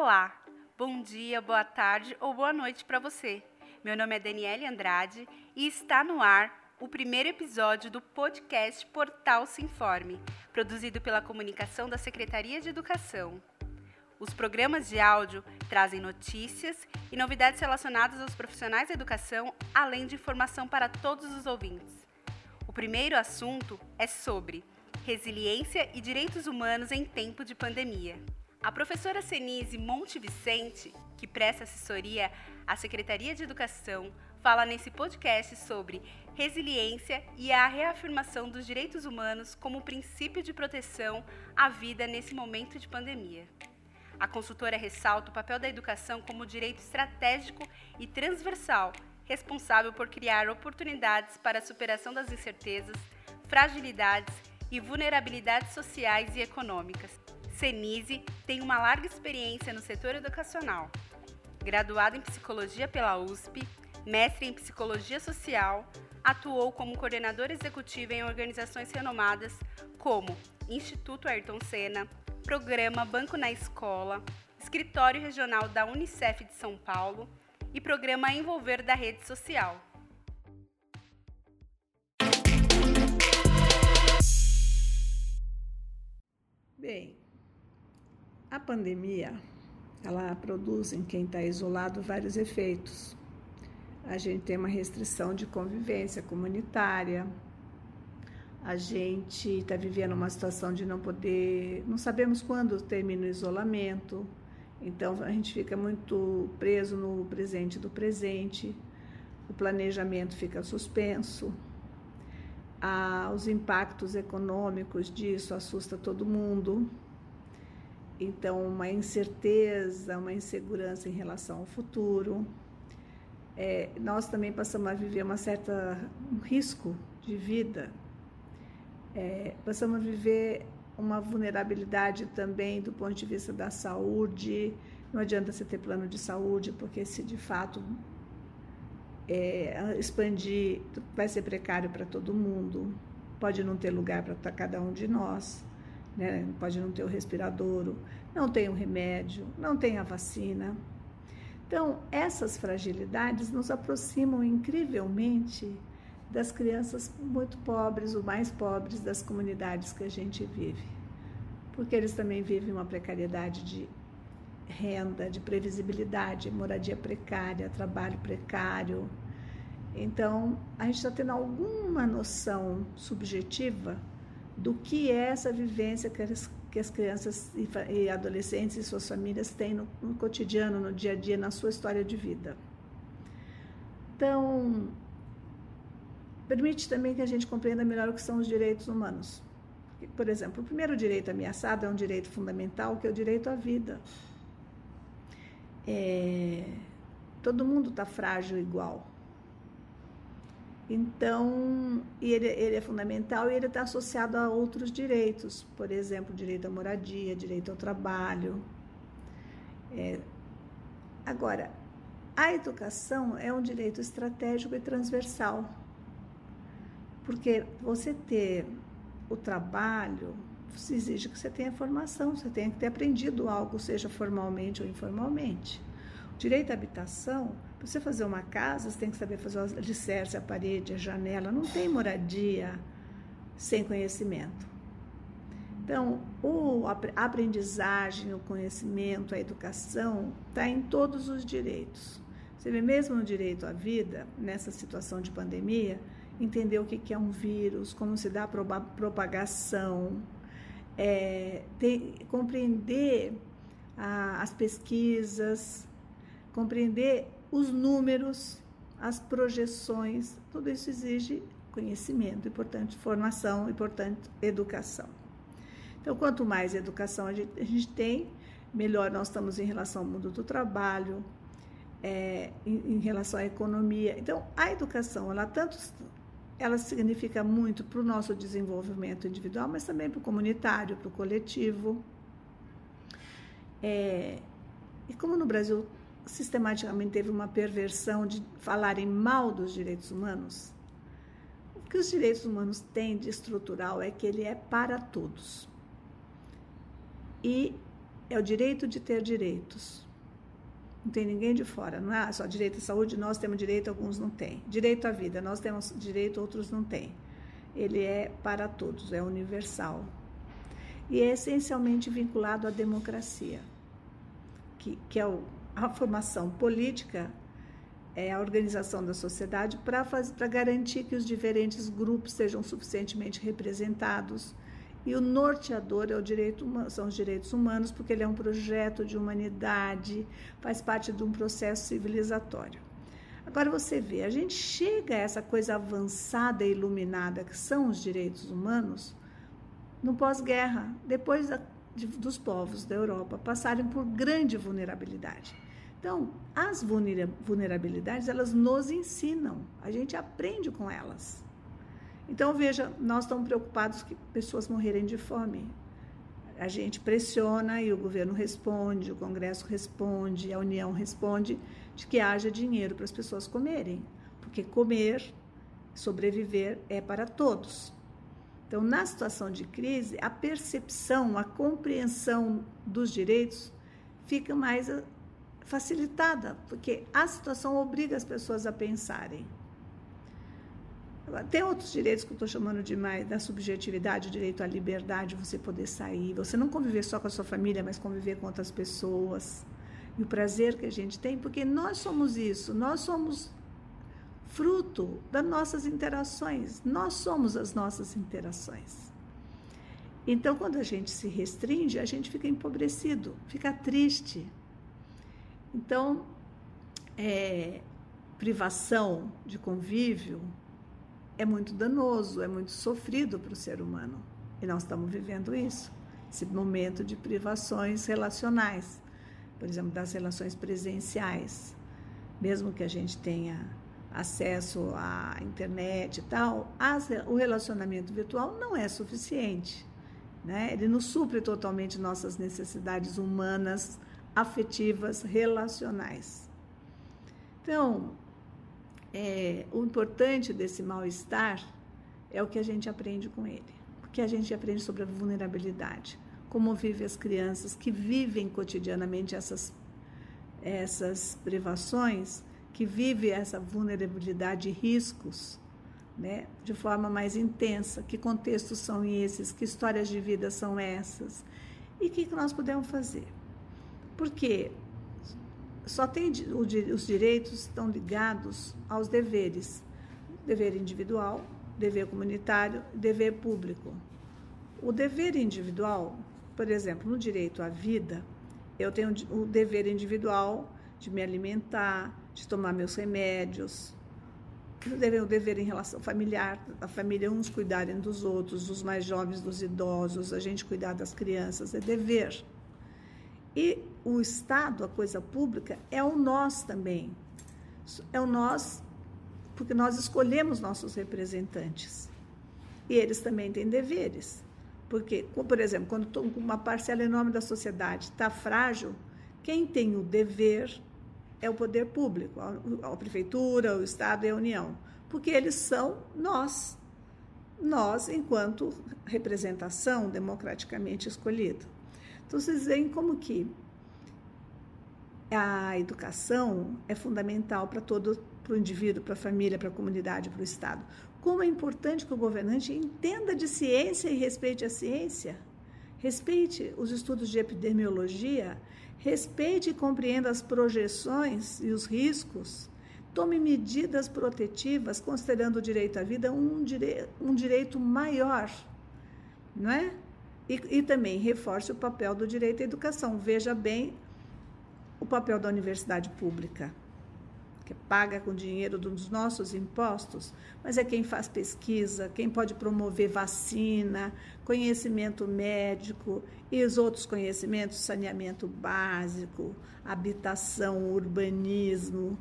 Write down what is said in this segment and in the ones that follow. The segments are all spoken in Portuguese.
Olá, bom dia, boa tarde ou boa noite para você. Meu nome é Daniele Andrade e está no ar o primeiro episódio do podcast Portal Se Informe, produzido pela comunicação da Secretaria de Educação. Os programas de áudio trazem notícias e novidades relacionadas aos profissionais da educação, além de informação para todos os ouvintes. O primeiro assunto é sobre resiliência e direitos humanos em tempo de pandemia. A professora Senise Monte Vicente, que presta assessoria à Secretaria de Educação, fala nesse podcast sobre resiliência e a reafirmação dos direitos humanos como princípio de proteção à vida nesse momento de pandemia. A consultora ressalta o papel da educação como direito estratégico e transversal, responsável por criar oportunidades para a superação das incertezas, fragilidades e vulnerabilidades sociais e econômicas, Senise tem uma larga experiência no setor educacional. Graduada em psicologia pela USP, mestre em psicologia social, atuou como coordenadora executiva em organizações renomadas como Instituto Ayrton Senna, Programa Banco na Escola, Escritório Regional da Unicef de São Paulo e Programa Envolver da Rede Social. Bem, a pandemia, ela produz em quem está isolado vários efeitos. A gente tem uma restrição de convivência comunitária, a gente está vivendo uma situação de não poder, não sabemos quando termina o isolamento, então a gente fica muito preso no presente do presente, o planejamento fica suspenso, ah, os impactos econômicos disso assusta todo mundo. Então, uma incerteza, uma insegurança em relação ao futuro. É, nós também passamos a viver uma certa um risco de vida. É, passamos a viver uma vulnerabilidade também do ponto de vista da saúde. Não adianta você ter plano de saúde, porque se de fato é, expandir, vai ser precário para todo mundo. Pode não ter lugar para cada um de nós né? pode não ter o respirador, não tem o remédio, não tem a vacina. Então, essas fragilidades nos aproximam incrivelmente das crianças muito pobres, ou mais pobres das comunidades que a gente vive. Porque eles também vivem uma precariedade de renda, de previsibilidade, moradia precária, trabalho precário. Então, a gente está tendo alguma noção subjetiva do que é essa vivência que as, que as crianças e, e, adolescentes e suas famílias têm no, no cotidiano, no dia a dia, na sua história de vida. Então, permite também que a gente compreenda melhor o que são os direitos humanos. Por exemplo, o primeiro direito ameaçado é um direito fundamental, que é o direito à vida. É, todo mundo está frágil igual. Então, ele, ele é fundamental e ele está associado a outros direitos, por exemplo, direito à moradia, direito ao trabalho. É, agora, a educação é um direito estratégico e transversal, porque você ter o trabalho exige que você tenha formação, você tenha que ter aprendido algo, seja formalmente ou informalmente. O direito à habitação para você fazer uma casa, você tem que saber fazer o alicerce, a parede, a janela. Não tem moradia sem conhecimento. Então, o, a aprendizagem, o conhecimento, a educação está em todos os direitos. Você vê mesmo no direito à vida, nessa situação de pandemia, entender o que é um vírus, como se dá a propagação, é, ter, compreender a, as pesquisas, compreender os números, as projeções, tudo isso exige conhecimento e, portanto, formação e, portanto, educação. Então, quanto mais educação a gente, a gente tem, melhor nós estamos em relação ao mundo do trabalho, é, em, em, relação à economia. Então, a educação, ela tanto ela significa muito para o nosso desenvolvimento individual, mas também para o comunitário, para o coletivo. É, e como no Brasil sistematicamente teve uma perversão de falarem mal dos direitos humanos? O que os direitos humanos têm de estrutural é que ele é para todos. E é o direito de ter direitos. Não tem ninguém de fora, não é só direito à saúde, nós temos direito, alguns não têm. Direito à vida, nós temos direito, outros não têm. Ele é para todos, é universal. E é essencialmente vinculado à democracia, que, que é o, a formação política, é a organização da sociedade para garantir que os diferentes grupos sejam suficientemente representados e o norteador é o direito, são os direitos humanos, porque ele é um projeto de humanidade, faz parte de um processo civilizatório. Agora você vê, a gente chega a essa coisa avançada e iluminada que são os direitos humanos no pós-guerra, depois da, de, dos povos da Europa passarem por grande vulnerabilidade. Então, as vulnerabilidades, elas nos ensinam, a gente aprende com elas. Então, veja, nós estamos preocupados que pessoas morrerem de fome. A gente pressiona e o governo responde, o Congresso responde, a União responde de que haja dinheiro para as pessoas comerem, porque comer, sobreviver é para todos. Então, na situação de crise, a percepção, a compreensão dos direitos fica mais facilitada, porque a situação obriga as pessoas a pensarem. Tem outros direitos que eu estou chamando de mais da subjetividade, o direito à liberdade, você poder sair, você não conviver só com a sua família, mas conviver com outras pessoas. E o prazer que a gente tem, porque nós somos isso, nós somos fruto das nossas interações, nós somos as nossas interações. Então, quando a gente se restringe, a gente fica empobrecido, fica triste. Então, é, privação de convívio, é muito danoso, é muito sofrido para o ser humano. E nós estamos vivendo isso, esse momento de privações relacionais, por exemplo, das relações presenciais. Mesmo que a gente tenha acesso à internet e tal, o relacionamento virtual não é suficiente. Né? Ele não supre totalmente nossas necessidades humanas, afetivas, relacionais. Então, é, o importante desse mal-estar é o que a gente aprende com ele. O que a gente aprende sobre a vulnerabilidade. Como vivem as crianças que vivem cotidianamente essas, essas privações, que vivem essa vulnerabilidade e riscos né, de forma mais intensa. Que contextos são esses? Que histórias de vida são essas? E o que nós podemos fazer? Porque só tem os direitos estão ligados aos deveres, dever individual, dever comunitário, dever público. O dever individual, por exemplo, no direito à vida, eu tenho o dever individual de me alimentar, de tomar meus remédios, o dever em relação familiar, a família uns cuidarem dos outros, os mais jovens dos idosos, a gente cuidar das crianças, é dever. E o Estado, a coisa pública, é o nós também. É o nós, porque nós escolhemos nossos representantes. E eles também têm deveres. Porque, por exemplo, quando uma parcela enorme da sociedade está frágil, quem tem o dever é o poder público, a, prefeitura, o Estado e a União. Porque eles são nós. Nós, enquanto representação democraticamente escolhida. Então, vocês veem como que a educação é fundamental para todo para o indivíduo, para a família, para a comunidade, para o Estado. Como é importante que o governante entenda de ciência e respeite a ciência, respeite os estudos de epidemiologia, respeite e compreenda as projeções e os riscos, tome medidas protetivas, considerando o direito à vida um, dire um direito maior, não é? E, e também reforce o papel do direito à educação. Veja bem o papel da universidade pública, que paga com dinheiro dos nossos impostos, mas é quem faz pesquisa, quem pode promover vacina, conhecimento médico e os outros conhecimentos, saneamento básico, habitação, urbanismo.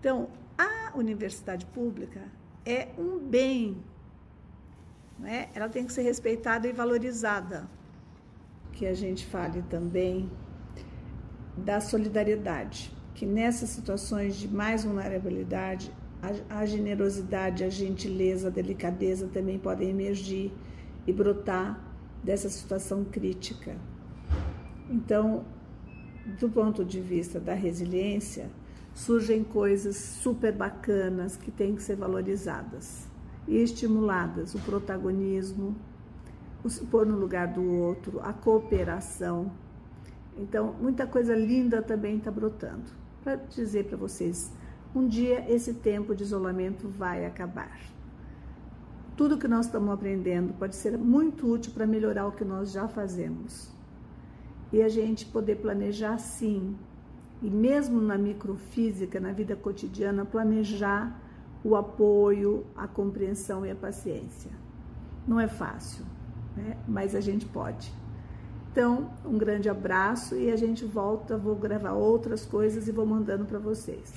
Então, a universidade pública é um bem né? ela tem que ser respeitada e valorizada. Que a gente fale também da solidariedade, que nessas situações de mais vulnerabilidade, a, a generosidade, a gentileza, a delicadeza também podem emergir e brotar dessa situação crítica. Então, do ponto de vista da resiliência, surgem coisas super bacanas que têm que ser valorizadas e estimuladas: o protagonismo, o pôr no lugar do outro, a cooperação. Então, muita coisa linda também está brotando. Para dizer para vocês, um dia esse tempo de isolamento vai acabar. Tudo que nós estamos aprendendo pode ser muito útil para melhorar o que nós já fazemos. E a gente poder planejar sim, e mesmo na microfísica, na vida cotidiana, planejar o apoio, a compreensão e a paciência. Não é fácil, né? mas a gente pode. Então, um grande abraço e a gente volta. Vou gravar outras coisas e vou mandando para vocês.